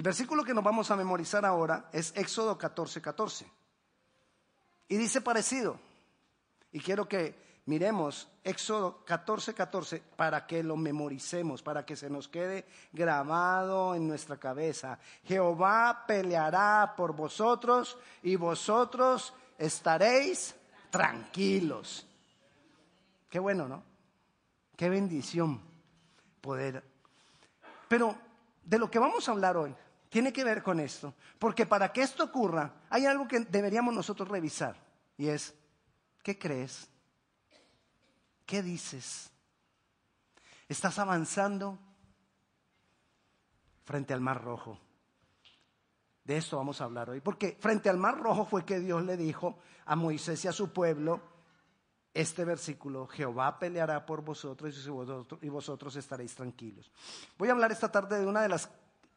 El versículo que nos vamos a memorizar ahora es Éxodo 14, 14. Y dice parecido. Y quiero que miremos Éxodo 14, 14 para que lo memoricemos, para que se nos quede grabado en nuestra cabeza. Jehová peleará por vosotros y vosotros estaréis tranquilos. Qué bueno, ¿no? Qué bendición poder. Pero de lo que vamos a hablar hoy tiene que ver con esto, porque para que esto ocurra hay algo que deberíamos nosotros revisar y es, ¿qué crees? ¿Qué dices? ¿Estás avanzando frente al Mar Rojo? De esto vamos a hablar hoy, porque frente al Mar Rojo fue que Dios le dijo a Moisés y a su pueblo este versículo, Jehová peleará por vosotros y vosotros, estaréis tranquilos. Voy a hablar esta tarde de una de las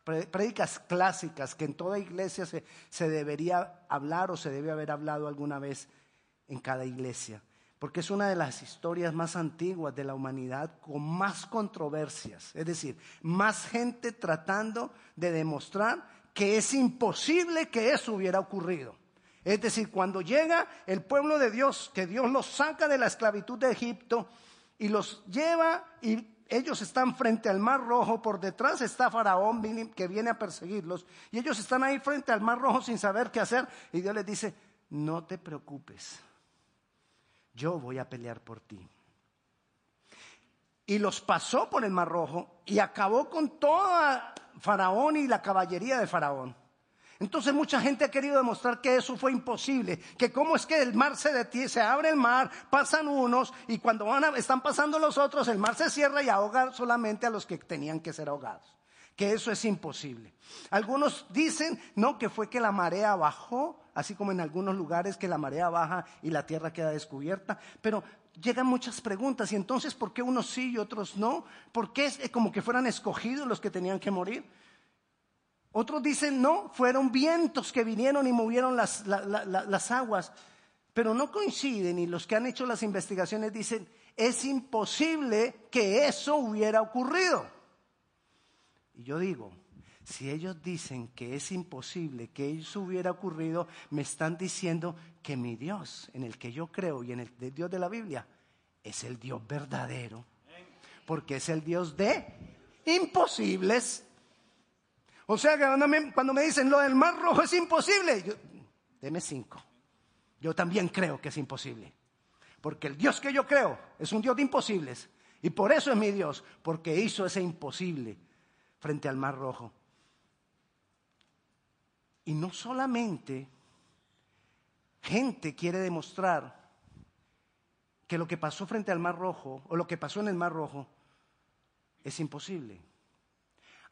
prédicas clásicas que en toda iglesia se, se debería hablar o se debe haber hablado alguna vez en cada iglesia, porque es una de las historias más antiguas de la humanidad con más controversias, es decir, más gente tratando de demostrar que es imposible que eso hubiera ocurrido. Es decir, cuando llega el pueblo de Dios, que Dios los saca de la esclavitud de Egipto y los lleva y ellos están frente al mar rojo, por detrás está Faraón que viene a perseguirlos y ellos están ahí frente al mar rojo sin saber qué hacer y Dios les dice, no te preocupes, yo voy a pelear por ti. Y los pasó por el mar rojo y acabó con toda Faraón y la caballería de Faraón. Entonces mucha gente ha querido demostrar que eso fue imposible, que cómo es que el mar se detiene, se abre el mar, pasan unos y cuando van están pasando los otros, el mar se cierra y ahoga solamente a los que tenían que ser ahogados. Que eso es imposible. Algunos dicen, no, que fue que la marea bajó, así como en algunos lugares que la marea baja y la tierra queda descubierta, pero llegan muchas preguntas y entonces ¿por qué unos sí y otros no? ¿Por qué es como que fueran escogidos los que tenían que morir? Otros dicen, no, fueron vientos que vinieron y movieron las, las aguas. Pero no coinciden y los que han hecho las investigaciones dicen, es imposible que eso hubiera ocurrido. Y yo digo, si ellos dicen que es imposible que eso hubiera ocurrido, me están diciendo que mi Dios, en el que yo creo y en el Dios de la Biblia, es el Dios verdadero. Porque es el Dios de imposibles. O sea que cuando me, dicen lo del mar rojo es imposible, yo, deme cinco. Yo también creo que es imposible. Porque el Dios que yo creo es un Dios de imposibles. Y por eso es mi Dios, porque hizo ese imposible frente al mar rojo. Y no solamente gente quiere demostrar que lo que pasó frente al mar rojo o lo que pasó en el mar rojo es imposible.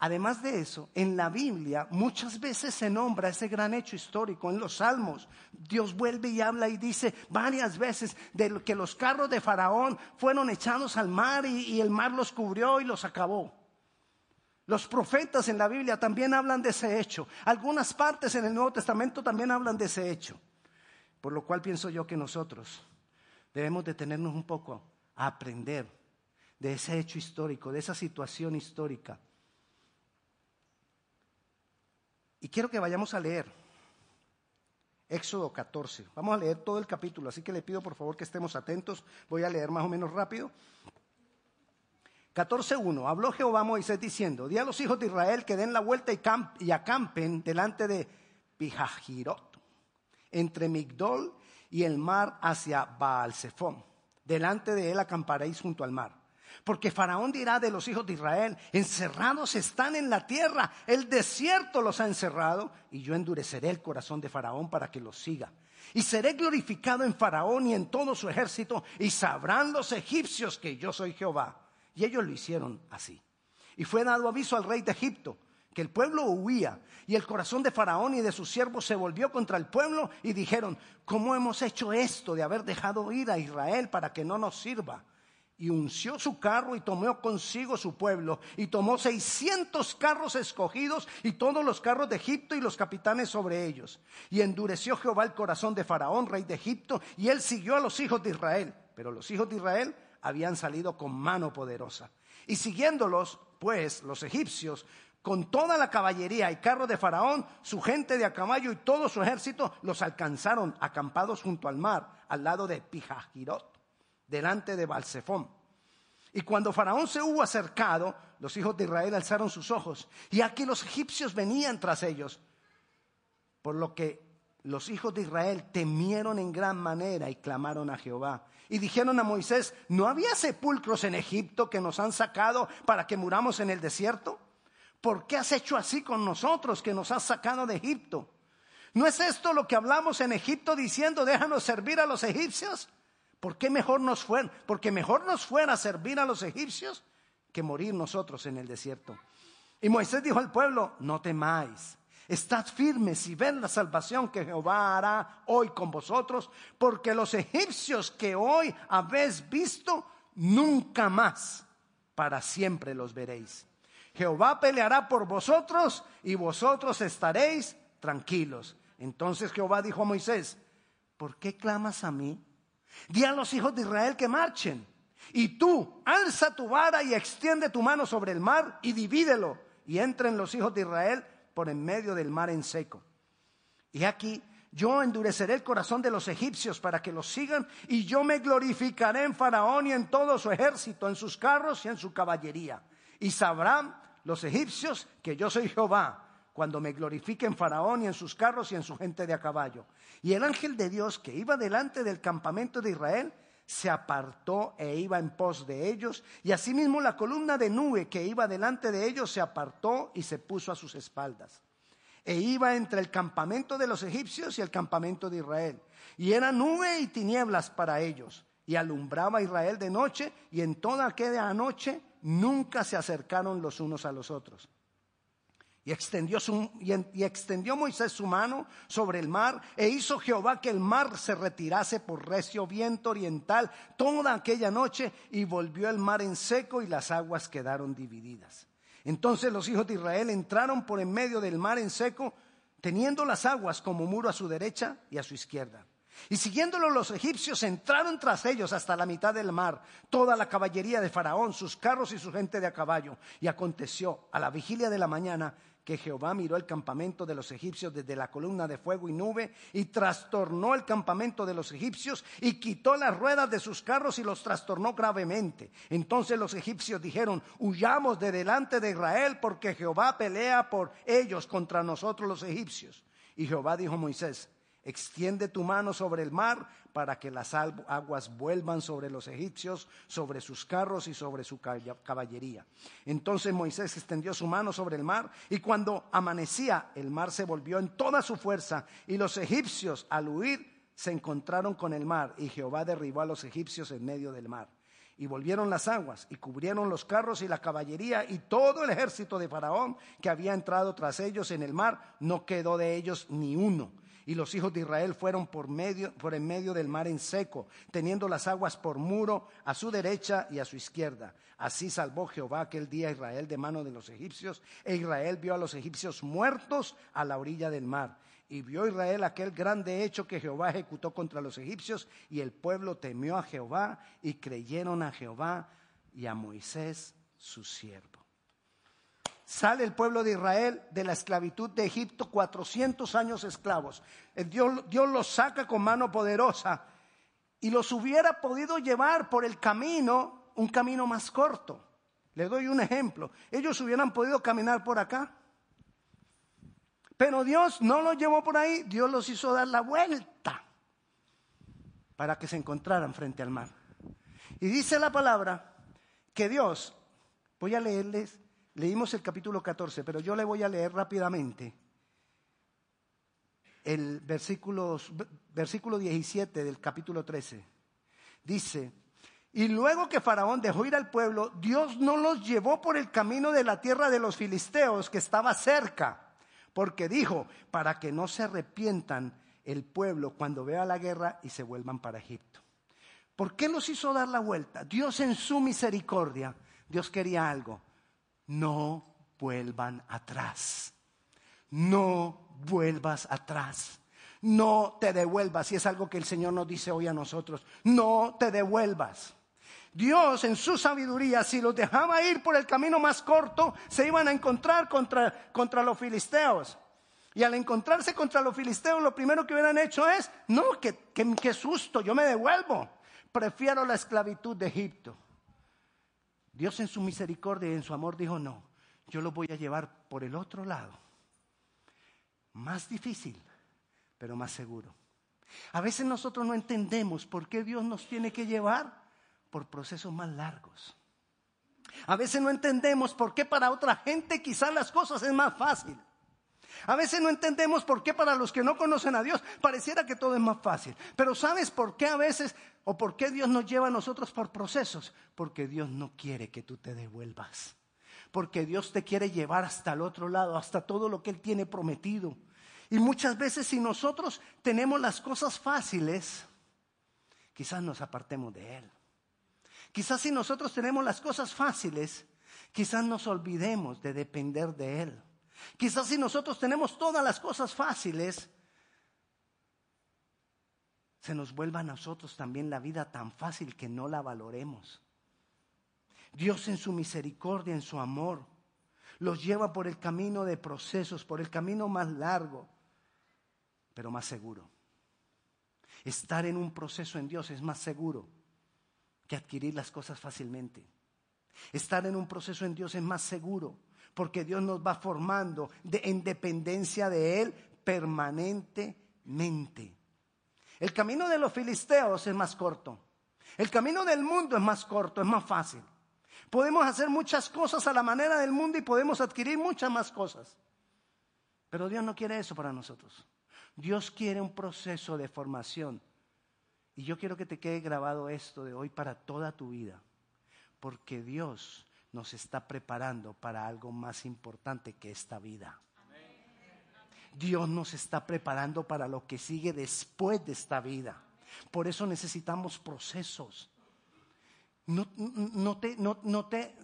Además de eso, en la Biblia muchas veces se nombra ese gran hecho histórico. En los Salmos, Dios vuelve y habla y dice varias veces de que los carros de Faraón fueron echados al mar y, el mar los cubrió y los acabó. Los profetas en la Biblia también hablan de ese hecho. Algunas partes en el Nuevo Testamento también hablan de ese hecho. Por lo cual pienso yo que nosotros debemos detenernos un poco a aprender de ese hecho histórico, de esa situación histórica Y quiero que vayamos a leer Éxodo 14. Vamos a leer todo el capítulo, así que le pido por favor que estemos atentos. Voy a leer más o menos rápido. 14.1. Habló Jehová a Moisés diciendo, di a los hijos de Israel que den la vuelta y, acampen delante de Pijajirot, entre Migdol y el mar hacia Baal-Zephón. Delante de él acamparéis junto al mar. Porque Faraón dirá de los hijos de Israel, encerrados están en la tierra, el desierto los ha encerrado, y yo endureceré el corazón de Faraón para que los siga. Y seré glorificado en Faraón y en todo su ejército, y sabrán los egipcios que yo soy Jehová. Y ellos lo hicieron así. Y fue dado aviso al rey de Egipto, que el pueblo huía, y el corazón de Faraón y de sus siervos se volvió contra el pueblo, y dijeron, ¿cómo hemos hecho esto de haber dejado ir a Israel para que no nos sirva? Y unció su carro y tomó consigo su pueblo y tomó seiscientos carros escogidos y todos los carros de Egipto y los capitanes sobre ellos. Y endureció Jehová el corazón de Faraón, rey de Egipto, y él siguió a los hijos de Israel. Pero los hijos de Israel habían salido con mano poderosa. Y siguiéndolos, pues, los egipcios, con toda la caballería y carro de Faraón, su gente de a caballo y todo su ejército, los alcanzaron acampados junto al mar, al lado de Pijajirot, delante de Balsefón. Y cuando Faraón se hubo acercado, los hijos de Israel alzaron sus ojos, y aquí los egipcios venían tras ellos, por lo que los hijos de Israel temieron en gran manera y clamaron a Jehová. Y dijeron a Moisés, ¿no había sepulcros en Egipto que nos han sacado para que muramos en el desierto? ¿Por qué has hecho así con nosotros que nos has sacado de Egipto? ¿No es esto lo que hablamos en Egipto diciendo, déjanos servir a los egipcios? ¿Por qué mejor nos fuera? Porque mejor nos fuera servir a los egipcios que morir nosotros en el desierto. Y Moisés dijo al pueblo, no temáis, estad firmes y ven la salvación que Jehová hará hoy con vosotros, porque los egipcios que hoy habéis visto, nunca más para siempre los veréis. Jehová peleará por vosotros y vosotros estaréis tranquilos. Entonces Jehová dijo a Moisés, ¿por qué clamas a mí? Di a los hijos de Israel que marchen. Y tú, alza tu vara y extiende tu mano sobre el mar y divídelo. Y entren los hijos de Israel por en medio del mar en seco. Y aquí yo endureceré el corazón de los egipcios para que los sigan, y yo me glorificaré en Faraón y en todo su ejército, en sus carros y en su caballería. Y sabrán los egipcios que yo soy Jehová, cuando me glorifique en Faraón y en sus carros y en su gente de a caballo. Y el ángel de Dios que iba delante del campamento de Israel se apartó e iba en pos de ellos, y asimismo la columna de nube que iba delante de ellos se apartó y se puso a sus espaldas. E iba entre el campamento de los egipcios y el campamento de Israel. Y era nube y tinieblas para ellos. Y alumbraba a Israel de noche, y en toda aquella noche nunca se acercaron los unos a los otros. Y extendió, Moisés su mano sobre el mar e hizo Jehová que el mar se retirase por recio viento oriental toda aquella noche y volvió el mar en seco y las aguas quedaron divididas. Entonces los hijos de Israel entraron por en medio del mar en seco, teniendo las aguas como muro a su derecha y a su izquierda. Y siguiéndolo los egipcios entraron tras ellos hasta la mitad del mar, toda la caballería de Faraón, sus carros y su gente de a caballo. Y aconteció a la vigilia de la mañana que Jehová miró el campamento de los egipcios desde la columna de fuego y nube y trastornó el campamento de los egipcios y quitó las ruedas de sus carros y los trastornó gravemente. Entonces los egipcios dijeron, huyamos de delante de Israel porque Jehová pelea por ellos contra nosotros los egipcios. Y Jehová dijo a Moisés, Extiende tu mano sobre el mar para que las aguas vuelvan sobre los egipcios, sobre sus carros y sobre su caballería. Entonces Moisés extendió su mano sobre el mar y cuando amanecía el mar se volvió en toda su fuerza y los egipcios al huir se encontraron con el mar y Jehová derribó a los egipcios en medio del mar. Y volvieron las aguas y cubrieron los carros y la caballería y todo el ejército de Faraón que había entrado tras ellos en el mar, no quedó de ellos ni uno y los hijos de Israel fueron por, medio, en medio del mar en seco, teniendo las aguas por muro a su derecha y a su izquierda. Así salvó Jehová aquel día a Israel de mano de los egipcios, e Israel vio a los egipcios muertos a la orilla del mar. Y vio Israel aquel grande hecho que Jehová ejecutó contra los egipcios, y el pueblo temió a Jehová, y creyeron a Jehová y a Moisés su siervo sale el pueblo de Israel de la esclavitud de Egipto, 400 años esclavos. Dios, Dios los saca con mano poderosa y los hubiera podido llevar por el camino, un camino más corto. Le doy un ejemplo. Ellos hubieran podido caminar por acá. Pero Dios no los llevó por ahí, Dios los hizo dar la vuelta para que se encontraran frente al mar. Y dice la palabra que Dios, voy a leerles Leímos el capítulo 14, pero yo le voy a leer rápidamente el versículo, versículo 17 del capítulo 13. Dice, y luego que Faraón dejó ir al pueblo, Dios no los llevó por el camino de la tierra de los filisteos que estaba cerca, porque dijo, para que no se arrepientan el pueblo cuando vea la guerra y se vuelvan para Egipto. ¿Por qué los hizo dar la vuelta? Dios en su misericordia, Dios quería algo, no vuelvan atrás. No vuelvas atrás. No te devuelvas. Y es algo que el Señor nos dice hoy a nosotros. No te devuelvas. Dios en su sabiduría, si los dejaba ir por el camino más corto, se iban a encontrar contra, contra los filisteos. Y al encontrarse contra los filisteos, lo primero que hubieran hecho es, no, que, susto, yo me devuelvo. Prefiero la esclavitud de Egipto. Dios en su misericordia y en su amor dijo, no, yo lo voy a llevar por el otro lado. Más difícil, pero más seguro. A veces nosotros no entendemos por qué Dios nos tiene que llevar por procesos más largos. A veces no entendemos por qué para otra gente quizás las cosas es más fácil. A veces no entendemos por qué para los que no conocen a Dios pareciera que todo es más fácil. Pero ¿sabes por qué a veces o por qué Dios nos lleva a nosotros por procesos? Porque Dios no quiere que tú te devuelvas. Porque Dios te quiere llevar hasta el otro lado, hasta todo lo que Él tiene prometido. Y muchas veces si nosotros tenemos las cosas fáciles, quizás nos apartemos de Él. Quizás si nosotros tenemos las cosas fáciles, quizás nos olvidemos de depender de Él. Quizás si nosotros tenemos todas las cosas fáciles, se nos vuelva a nosotros también la vida tan fácil que no la valoremos. Dios en su misericordia, en su amor, los lleva por el camino de procesos, por el camino más largo, pero más seguro. Estar en un proceso en Dios es más seguro que adquirir las cosas fácilmente. Estar en un proceso en Dios es más seguro porque Dios nos va formando en dependencia de Él permanentemente. El camino de los filisteos es más corto. El camino del mundo es más corto, es más fácil. Podemos hacer muchas cosas a la manera del mundo y podemos adquirir muchas más cosas. Pero Dios no quiere eso para nosotros. Dios quiere un proceso de formación. Y yo quiero que te quede grabado esto de hoy para toda tu vida. Porque Dios nos está preparando para algo más importante que esta vida. Dios nos está preparando para lo que sigue después de esta vida. Por eso necesitamos procesos. No, te, no, te,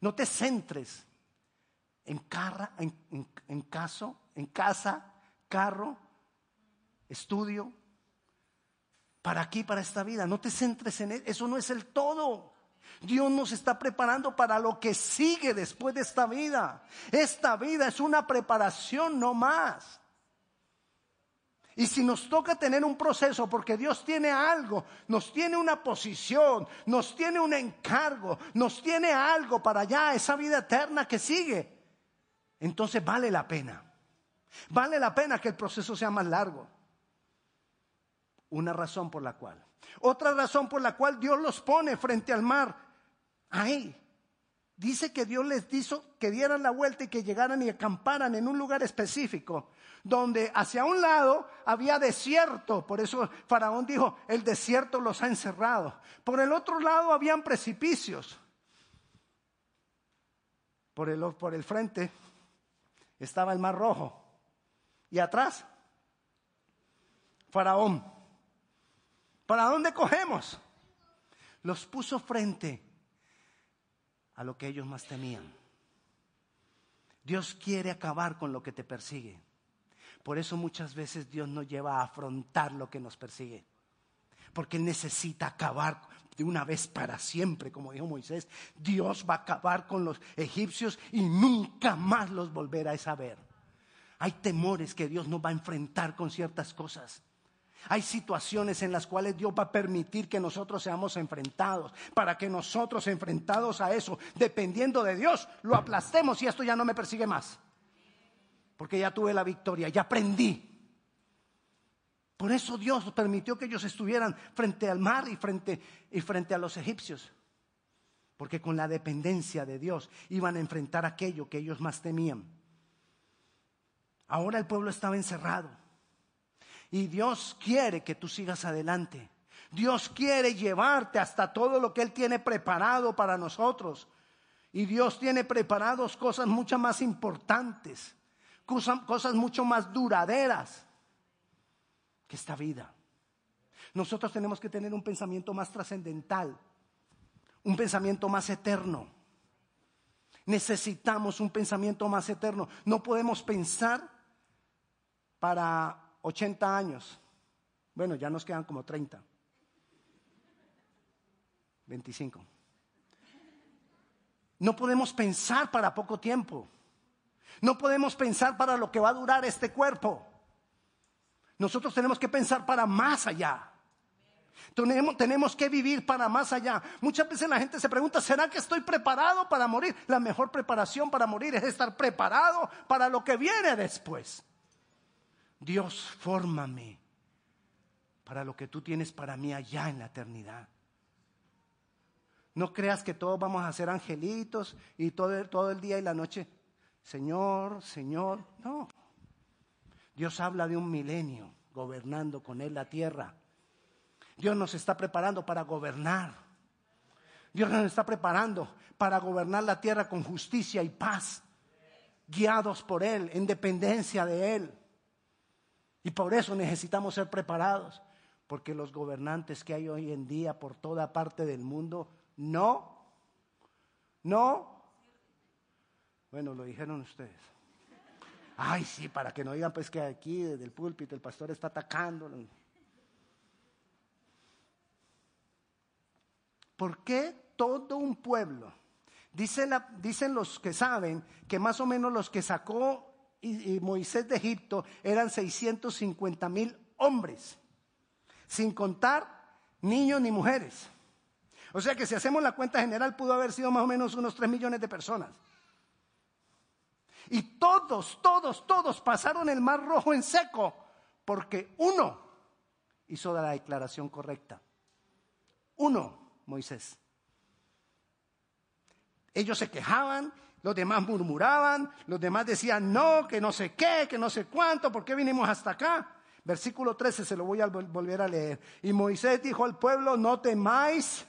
no te, centres en, carra, en, caso, en casa, carro, estudio, para aquí, para esta vida. No te centres en eso. Eso no es el todo. Dios nos está preparando para lo que sigue después de esta vida. Esta vida es una preparación no más. Y si nos toca tener un proceso, porque Dios tiene algo, nos tiene una posición, nos tiene un encargo, nos tiene algo para allá, esa vida eterna que sigue, entonces vale la pena. Vale la pena que el proceso sea más largo. Una razón por la cual. Otra razón por la cual Dios los pone frente al mar ahí. Dice que Dios les hizo que dieran la vuelta y que llegaran y acamparan en un lugar específico, donde hacia un lado había desierto, por eso Faraón dijo, el desierto los ha encerrado. Por el otro lado habían precipicios. Por el, por el frente estaba el mar rojo. Y atrás, Faraón. ¿Para dónde cogemos? Los puso frente a lo que ellos más temían. Dios quiere acabar con lo que te persigue. Por eso muchas veces Dios nos lleva a afrontar lo que nos persigue. Porque necesita acabar de una vez para siempre, como dijo Moisés. Dios va a acabar con los egipcios y nunca más los volverá a saber. Hay temores que Dios nos va a enfrentar con ciertas cosas. Hay situaciones en las cuales Dios va a permitir que nosotros seamos enfrentados, para que nosotros enfrentados a eso, dependiendo de Dios, lo aplastemos y esto ya no me persigue más. Porque ya tuve la victoria, ya aprendí. Por eso Dios permitió que ellos estuvieran frente al mar y frente, y frente a los egipcios. Porque con la dependencia de Dios iban a enfrentar aquello que ellos más temían. Ahora el pueblo estaba encerrado. Y Dios quiere que tú sigas adelante. Dios quiere llevarte hasta todo lo que Él tiene preparado para nosotros. Y Dios tiene preparados cosas mucho más importantes, cosas, mucho más duraderas que esta vida. Nosotros tenemos que tener un pensamiento más trascendental, un pensamiento más eterno. Necesitamos un pensamiento más eterno. No podemos pensar para 80 años. Bueno, ya nos quedan como 30. 25. No podemos pensar para poco tiempo. No podemos pensar para lo que va a durar este cuerpo. Nosotros tenemos que pensar para más allá. Tenemos, que vivir para más allá. Muchas veces la gente se pregunta, ¿será que estoy preparado para morir? La mejor preparación para morir es estar preparado para lo que viene después. Dios, fórmame para lo que tú tienes para mí allá en la eternidad. No creas que todos vamos a ser angelitos y todo, todo el día y la noche, Señor, Señor. No. Dios habla de un milenio gobernando con Él la tierra. Dios nos está preparando para gobernar. Dios nos está preparando para gobernar la tierra con justicia y paz, guiados por Él, en dependencia de Él. Y por eso necesitamos ser preparados porque los gobernantes que hay hoy en día por toda parte del mundo, no, no, bueno, lo dijeron ustedes. Ay, sí, para que no digan pues que aquí desde el púlpito el pastor está atacando. ¿Por qué todo un pueblo? Dicen, dicen los que saben que más o menos los que sacó Moisés de Egipto eran 650 mil hombres sin contar niños ni mujeres. O sea que si hacemos la cuenta general pudo haber sido más o menos unos 3 millones de personas. Y todos, todos, todos pasaron el mar rojo en seco porque uno hizo la declaración correcta. Uno, Moisés. Ellos se quejaban, los demás murmuraban, los demás decían no, que no sé qué, que no sé cuánto, ¿por qué vinimos hasta acá? Versículo 13 se lo voy a volver a leer. Y Moisés dijo al pueblo, no temáis,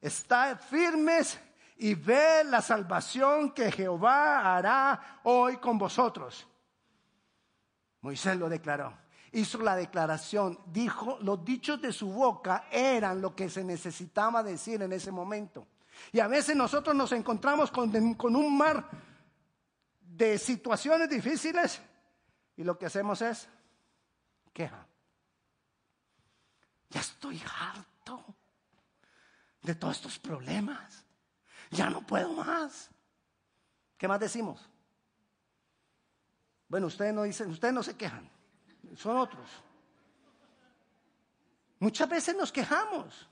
estad firmes y ve la salvación que Jehová hará hoy con vosotros. Moisés lo declaró. Hizo la declaración, dijo, los dichos de su boca eran lo que se necesitaba decir en ese momento. Y a veces nosotros nos encontramos con, un mar de situaciones difíciles y lo que hacemos es queja. Ya estoy harto de todos estos problemas. Ya no puedo más. ¿Qué más decimos? Bueno, ustedes no dicen, ustedes no se quejan, son otros. Muchas veces nos quejamos.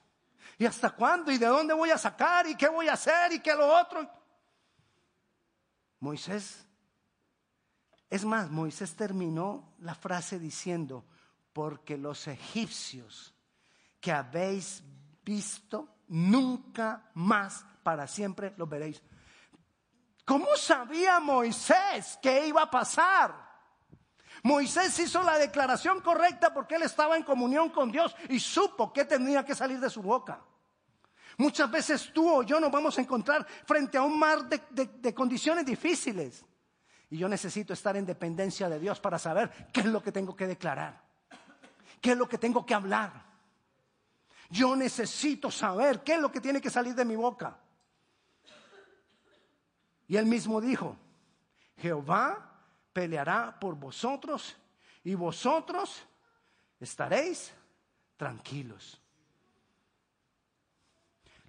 ¿Y hasta cuándo? ¿Y de dónde voy a sacar? ¿Y qué voy a hacer? ¿Y qué lo otro? Moisés, es más, Moisés terminó la frase diciendo, porque los egipcios que habéis visto, nunca más para siempre los veréis. ¿Cómo sabía Moisés que iba a pasar? Moisés hizo la declaración correcta porque él estaba en comunión con Dios y supo que tenía que salir de su boca. Muchas veces tú o yo nos vamos a encontrar frente a un mar de, de condiciones difíciles. Y yo necesito estar en dependencia de Dios para saber qué es lo que tengo que declarar. ¿Qué es lo que tengo que hablar? Yo necesito saber qué es lo que tiene que salir de mi boca. Y él mismo dijo, Jehová peleará por vosotros y vosotros estaréis tranquilos.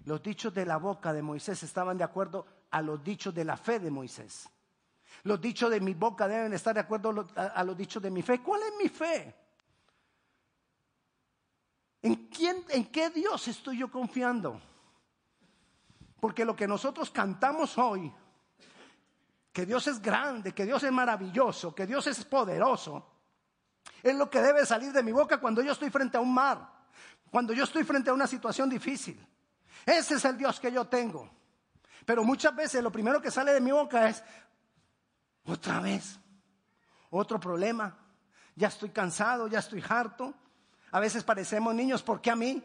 Los dichos de la boca de Moisés estaban de acuerdo a los dichos de la fe de Moisés. Los dichos de mi boca deben estar de acuerdo a los dichos de mi fe. ¿Cuál es mi fe? ¿En quién, en qué Dios estoy yo confiando? Porque lo que nosotros cantamos hoy, que Dios es grande, que Dios es maravilloso, que Dios es poderoso, es lo que debe salir de mi boca cuando yo estoy frente a un mar, cuando yo estoy frente a una situación difícil. Ese es el Dios que yo tengo. Pero muchas veces lo primero que sale de mi boca es, otra vez, otro problema, ya estoy cansado, ya estoy harto, a veces parecemos niños, ¿por qué a mí?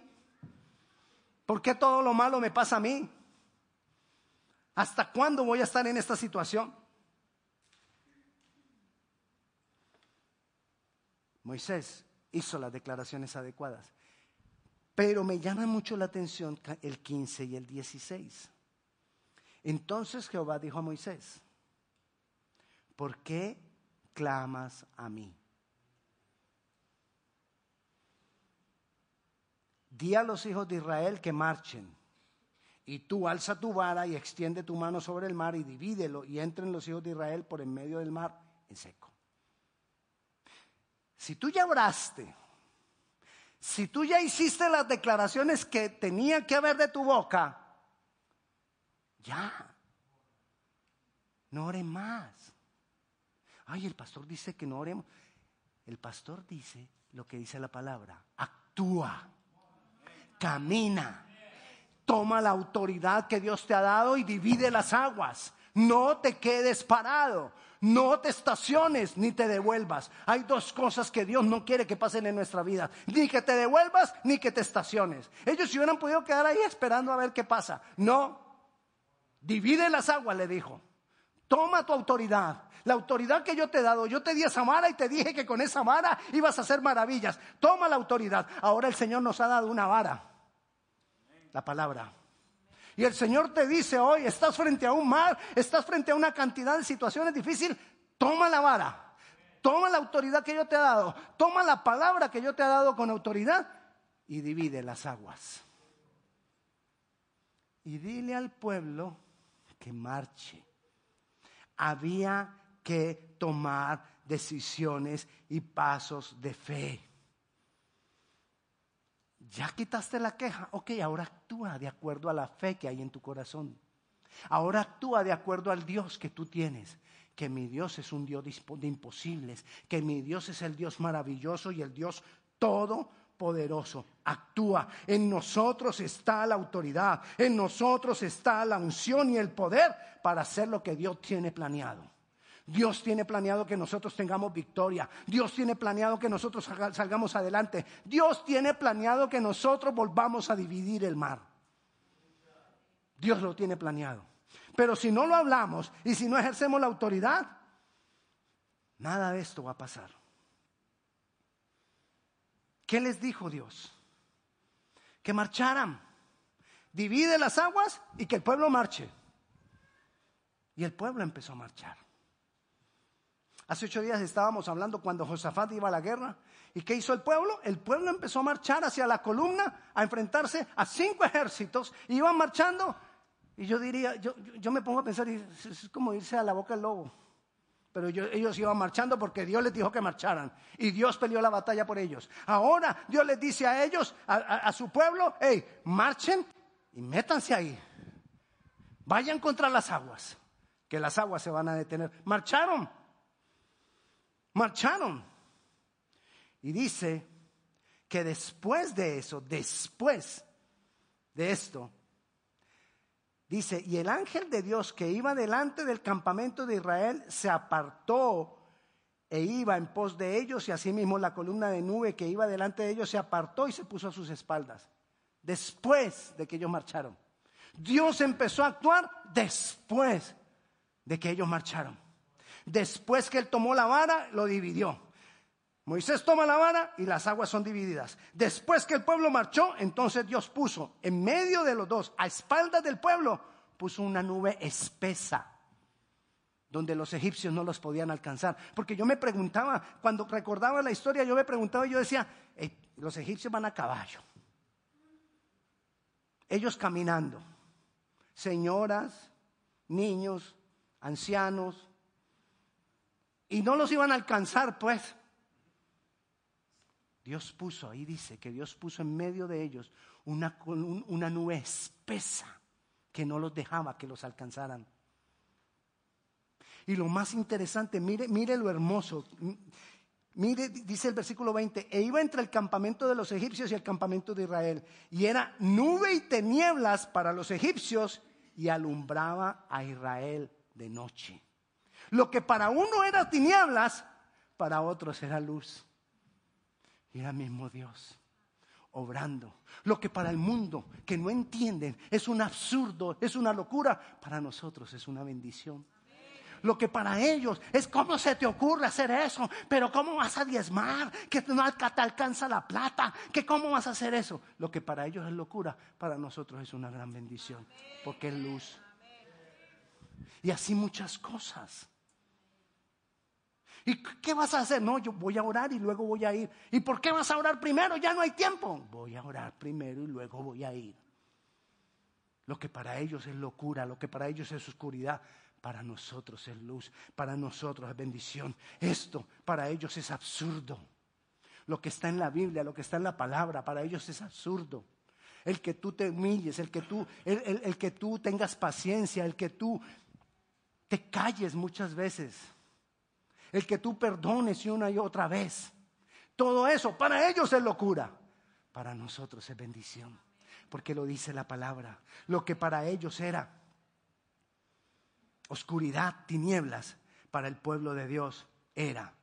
¿Por qué todo lo malo me pasa a mí? ¿Hasta cuándo voy a estar en esta situación? Moisés hizo las declaraciones adecuadas, pero me llama mucho la atención el 15 y el 16. Entonces Jehová dijo a Moisés, ¿por qué clamas a mí? Di a los hijos de Israel que marchen. Y tú alza tu vara y extiende tu mano sobre el mar y divídelo y entren los hijos de Israel por en medio del mar en seco. Si tú ya oraste, si tú ya hiciste las declaraciones que tenía que haber de tu boca, ya, no ore más. Ay, el pastor dice que no oremos. El pastor dice lo que dice la palabra. Actúa, camina, toma la autoridad que Dios te ha dado y divide las aguas. No te quedes parado. No te estaciones ni te devuelvas. Hay dos cosas que Dios no quiere que pasen en nuestra vida. Ni que te devuelvas ni que te estaciones. Ellos se hubieran podido quedar ahí esperando a ver qué pasa. No. Divide las aguas, le dijo. Toma tu autoridad. La autoridad que yo te he dado, yo te di esa vara y te dije que con esa vara ibas a hacer maravillas. Toma la autoridad. Ahora el Señor nos ha dado una vara. La palabra. Y el Señor te dice hoy, estás frente a un mar, estás frente a una cantidad de situaciones difíciles, toma la vara, toma la autoridad que yo te he dado, toma la palabra que yo te he dado con autoridad y divide las aguas. Y dile al pueblo que marche. Había que tomar decisiones y pasos de fe. Ya quitaste la queja, ok, ahora actúa de acuerdo a la fe que hay en tu corazón. Ahora actúa de acuerdo al Dios que tú tienes. Que mi Dios es un Dios de imposibles, que mi Dios es el Dios maravilloso y el Dios todopoderoso. Actúa. En nosotros está la autoridad, en nosotros está la unción y el poder para hacer lo que Dios tiene planeado. Dios tiene planeado que nosotros tengamos victoria. Dios tiene planeado que nosotros salgamos adelante. Dios tiene planeado que nosotros volvamos a dividir el mar. Dios lo tiene planeado. Pero si no lo hablamos y si no ejercemos la autoridad, nada de esto va a pasar. ¿Qué les dijo Dios? Que marcharan. Divide las aguas y que el pueblo marche. Y el pueblo empezó a marchar. Hace ocho días estábamos hablando cuando Josafat iba a la guerra. ¿Y qué hizo el pueblo? El pueblo empezó a marchar hacia la columna, a enfrentarse a cinco ejércitos. iban marchando. Y yo diría, yo, yo me pongo a pensar, es como irse a la boca del lobo. Pero ellos iban marchando porque Dios les dijo que marcharan. Y Dios peleó la batalla por ellos. Ahora Dios les dice a ellos, a, a su pueblo, hey, marchen y métanse ahí. Vayan contra las aguas, que las aguas se van a detener. Marcharon marcharon. Y dice que después de eso, después de esto, dice, y el ángel de Dios que iba delante del campamento de Israel se apartó e iba en pos de ellos y asimismo la columna de nube que iba delante de ellos se apartó y se puso a sus espaldas. Después de que ellos marcharon. Dios empezó a actuar después de que ellos marcharon. Después que él tomó la vara, lo dividió. Moisés toma la vara y las aguas son divididas. Después que el pueblo marchó, entonces Dios puso en medio de los dos, a espaldas del pueblo, puso una nube espesa donde los egipcios no los podían alcanzar. Porque yo me preguntaba, cuando recordaba la historia, yo me preguntaba, yo decía, los egipcios van a caballo. Ellos caminando, señoras, niños, ancianos, y no los iban a alcanzar, pues. Dios puso, ahí dice que Dios puso en medio de ellos una, una nube espesa que no los dejaba que los alcanzaran. Y lo más interesante, mire, mire lo hermoso. Mire, dice el versículo 20, e iba entre el campamento de los egipcios y el campamento de Israel. Y era nube y tinieblas para los egipcios y alumbraba a Israel de noche. Lo que para uno era tinieblas, para otros era luz. Y era mismo Dios obrando. Lo que para el mundo que no entienden es un absurdo, es una locura, para nosotros es una bendición. Lo que para ellos es cómo se te ocurre hacer eso, pero cómo vas a diezmar, que no te alcanza la plata, que cómo vas a hacer eso. Lo que para ellos es locura, para nosotros es una gran bendición, porque es luz. Y así muchas cosas. ¿Y qué vas a hacer? No, yo voy a orar y luego voy a ir. ¿Y por qué vas a orar primero? Ya no hay tiempo. Voy a orar primero y luego voy a ir. Lo que para ellos es locura, lo que para ellos es oscuridad, para nosotros es luz, para nosotros es bendición. Esto para ellos es absurdo. Lo que está en la Biblia, lo que está en la palabra, para ellos es absurdo. El que tú te humilles, el que tú, el, que tú tengas paciencia, el que tú te calles muchas veces, el que tú perdones una y otra vez. Todo eso para ellos es locura, para nosotros es bendición, porque lo dice la palabra. Lo que para ellos era oscuridad, tinieblas, para el pueblo de Dios era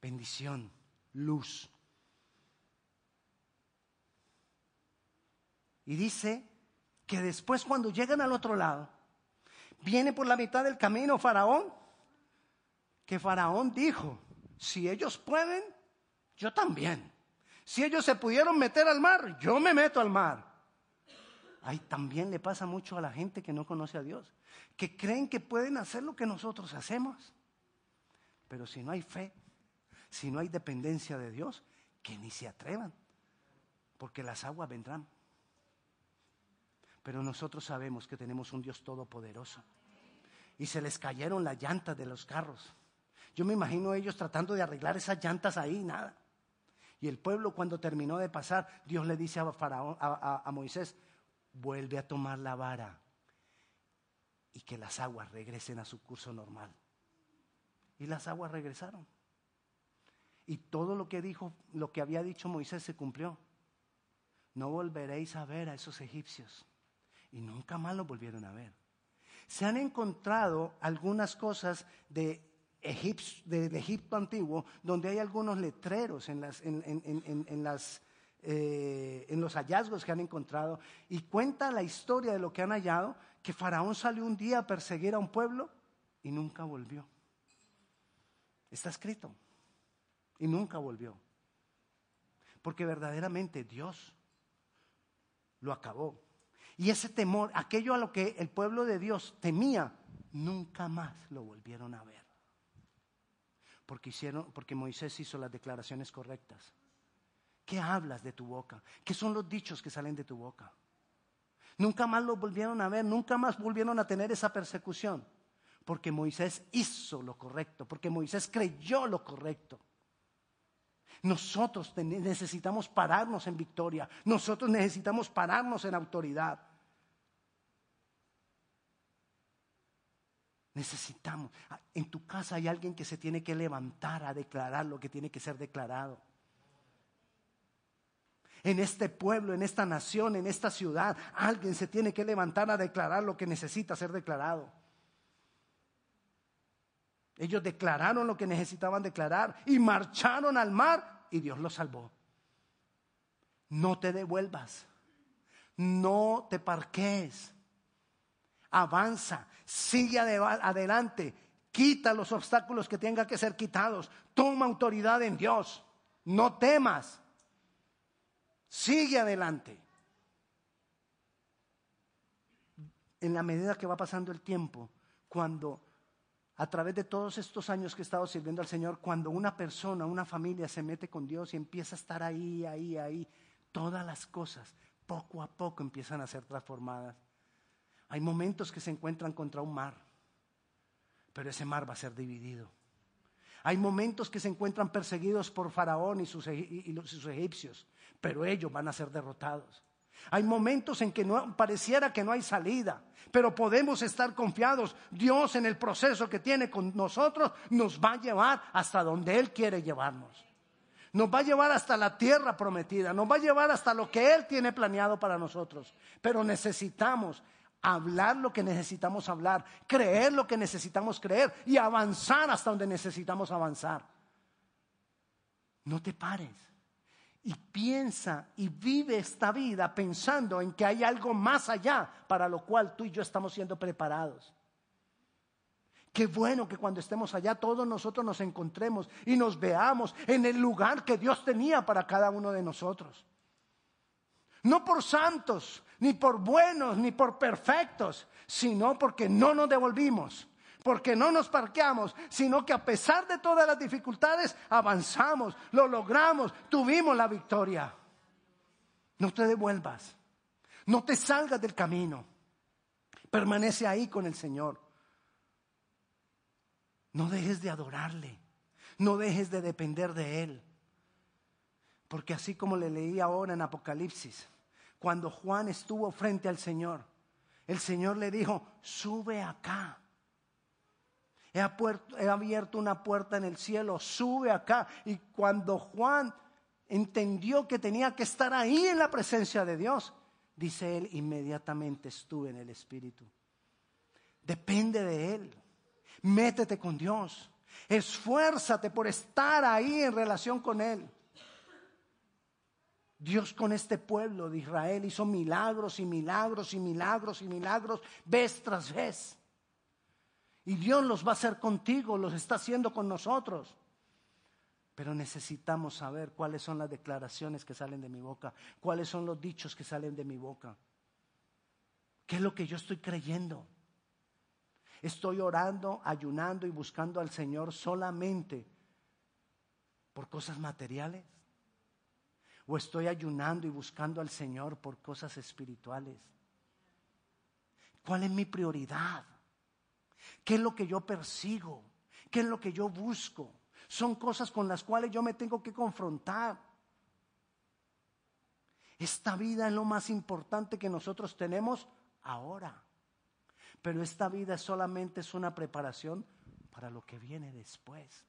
bendición, luz. Y dice que después cuando llegan al otro lado, viene por la mitad del camino Faraón, que Faraón dijo, si ellos pueden, yo también. Si ellos se pudieron meter al mar, yo me meto al mar. Ahí también le pasa mucho a la gente que no conoce a Dios, que creen que pueden hacer lo que nosotros hacemos. Pero si no hay fe, si no hay dependencia de Dios, que ni se atrevan, porque las aguas vendrán. Pero nosotros sabemos que tenemos un Dios todopoderoso. Y se les cayeron las llantas de los carros. Yo me imagino ellos tratando de arreglar esas llantas ahí, nada. Y el pueblo cuando terminó de pasar, Dios le dice a, a Moisés, vuelve a tomar la vara y que las aguas regresen a su curso normal. Y las aguas regresaron. Y todo lo que dijo, lo que había dicho Moisés se cumplió. No volveréis a ver a esos egipcios. Y nunca más los volvieron a ver. Se han encontrado algunas cosas de Egipto antiguo, donde hay algunos letreros eh, en los hallazgos que han encontrado y cuenta la historia de lo que han hallado, que Faraón salió un día a perseguir a un pueblo y nunca volvió. Está escrito. Y nunca volvió. Porque verdaderamente Dios lo acabó. Y ese temor, aquello a lo que el pueblo de Dios temía, nunca más lo volvieron a ver. Porque, hicieron, porque Moisés hizo las declaraciones correctas. ¿Qué hablas de tu boca? ¿Qué son los dichos que salen de tu boca? Nunca más lo volvieron a ver, nunca más volvieron a tener esa persecución, porque Moisés hizo lo correcto, porque Moisés creyó lo correcto. Nosotros necesitamos pararnos en victoria, nosotros necesitamos pararnos en autoridad. Necesitamos. En tu casa hay alguien que se tiene que levantar a declarar lo que tiene que ser declarado en este pueblo, en esta nación, en esta ciudad. Alguien se tiene que levantar a declarar lo que necesita ser declarado. Ellos declararon lo que necesitaban declarar y marcharon al mar y Dios los salvó. No te devuelvas, no te parques, avanza, sigue adelante, quita los obstáculos que tengan que ser quitados, toma autoridad en Dios, no temas. Sigue adelante. En la medida que va pasando el tiempo, cuando a través de todos estos años que he estado sirviendo al Señor, cuando una persona, una familia se mete con Dios y empieza a estar ahí, ahí, ahí, todas las cosas poco a poco empiezan a ser transformadas. Hay momentos que se encuentran contra un mar, pero ese mar va a ser dividido. Hay momentos que se encuentran perseguidos por Faraón y sus, egipcios, pero ellos van a ser derrotados. Hay momentos en que no, pareciera que no hay salida, pero podemos estar confiados. Dios en el proceso que tiene con nosotros nos va a llevar hasta donde Él quiere llevarnos. Nos va a llevar hasta la tierra prometida, nos va a llevar hasta lo que Él tiene planeado para nosotros. Pero necesitamos hablar lo que necesitamos hablar, creer lo que necesitamos creer y avanzar hasta donde necesitamos avanzar. No te pares y piensa y vive esta vida pensando en que hay algo más allá para lo cual tú y yo estamos siendo preparados. Qué bueno que cuando estemos allá todos nosotros nos encontremos y nos veamos en el lugar que Dios tenía para cada uno de nosotros. No por santos, ni por buenos, ni por perfectos, sino porque no nos devolvimos, porque no nos parqueamos, sino que a pesar de todas las dificultades avanzamos, lo logramos, tuvimos la victoria. No te devuelvas, no te salgas del camino. Permanece ahí con el Señor. No dejes de adorarle. No dejes de depender de Él. Porque así como le leí ahora en Apocalipsis, cuando Juan estuvo frente al Señor, el Señor le dijo, sube acá. He, abierto una puerta en el cielo, sube acá. Y cuando Juan entendió que tenía que estar ahí en la presencia de Dios, dice él, inmediatamente estuve en el Espíritu. Depende de Él. Métete con Dios. Esfuérzate por estar ahí en relación con Él. Dios con este pueblo de Israel hizo milagros y milagros y milagros y milagros vez tras vez. Y Dios los va a hacer contigo, los está haciendo con nosotros. Pero necesitamos saber cuáles son las declaraciones que salen de mi boca, cuáles son los dichos que salen de mi boca. ¿Qué es lo que yo estoy creyendo? Estoy orando, ayunando y buscando al Señor solamente por cosas materiales. ¿O estoy ayunando y buscando al Señor por cosas espirituales? ¿Cuál es mi prioridad? ¿Qué es lo que yo persigo? ¿Qué es lo que yo busco? Son cosas con las cuales yo me tengo que confrontar. Esta vida es lo más importante que nosotros tenemos ahora. Pero esta vida solamente es una preparación para lo que viene después.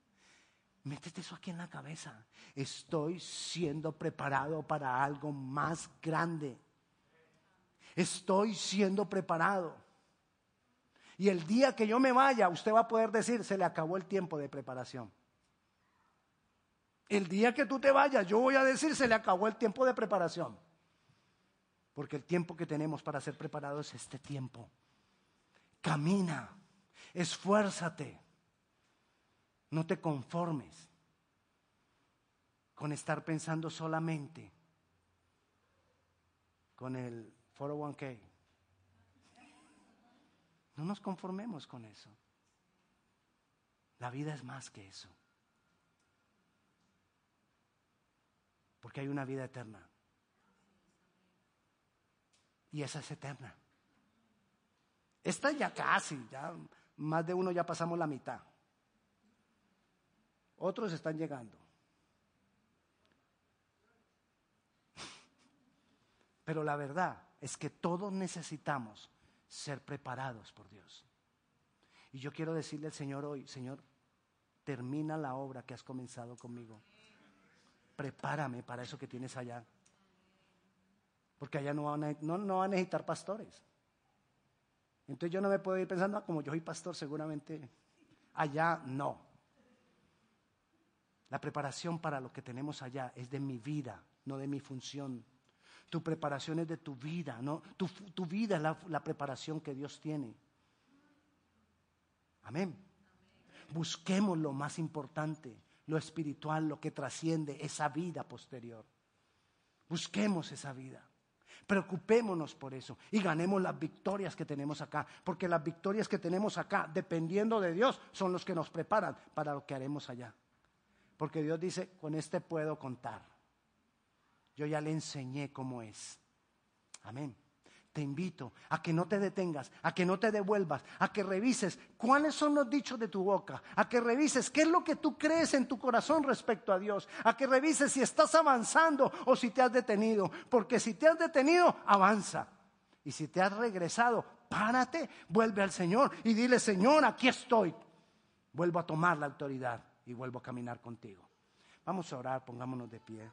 Métete eso aquí en la cabeza. Estoy siendo preparado para algo más grande. Estoy siendo preparado. Y el día que yo me vaya, usted va a poder decir, se le acabó el tiempo de preparación. El día que tú te vayas, yo voy a decir, se le acabó el tiempo de preparación. Porque el tiempo que tenemos para ser preparados es este tiempo. Camina, esfuérzate, no te conformes con estar pensando solamente con el 401k. No nos conformemos con eso. La vida es más que eso. Porque hay una vida eterna. Y esa es eterna. Esta ya casi, ya más de uno ya pasamos la mitad. Otros están llegando. Pero la verdad es que todos necesitamos ser preparados por Dios. Y yo quiero decirle al Señor hoy, Señor, termina la obra que has comenzado conmigo. Prepárame para eso que tienes allá. Porque allá no van a, necesitar pastores. Entonces yo no me puedo ir pensando, ah, como yo soy pastor, seguramente allá no. La preparación para lo que tenemos allá es de mi vida, no de mi función. Tu preparación es de tu vida, ¿no? Tu, vida es la, la preparación que Dios tiene. Amén. Busquemos lo más importante, lo espiritual, lo que trasciende esa vida posterior. Busquemos esa vida. Preocupémonos por eso y ganemos las victorias que tenemos acá, porque las victorias que tenemos acá, dependiendo de Dios, son los que nos preparan para lo que haremos allá. Porque Dios dice, con este puedo contar. Yo ya le enseñé cómo es. Amén te invito a que no te detengas, a que no te devuelvas, a que revises cuáles son los dichos de tu boca, a que revises qué es lo que tú crees en tu corazón respecto a Dios, a que revises si estás avanzando o si te has detenido, porque si te has detenido, avanza. Y si te has regresado, párate, vuelve al Señor y dile, Señor, aquí estoy. Vuelvo a tomar la autoridad y vuelvo a caminar contigo. Vamos a orar, pongámonos de pie.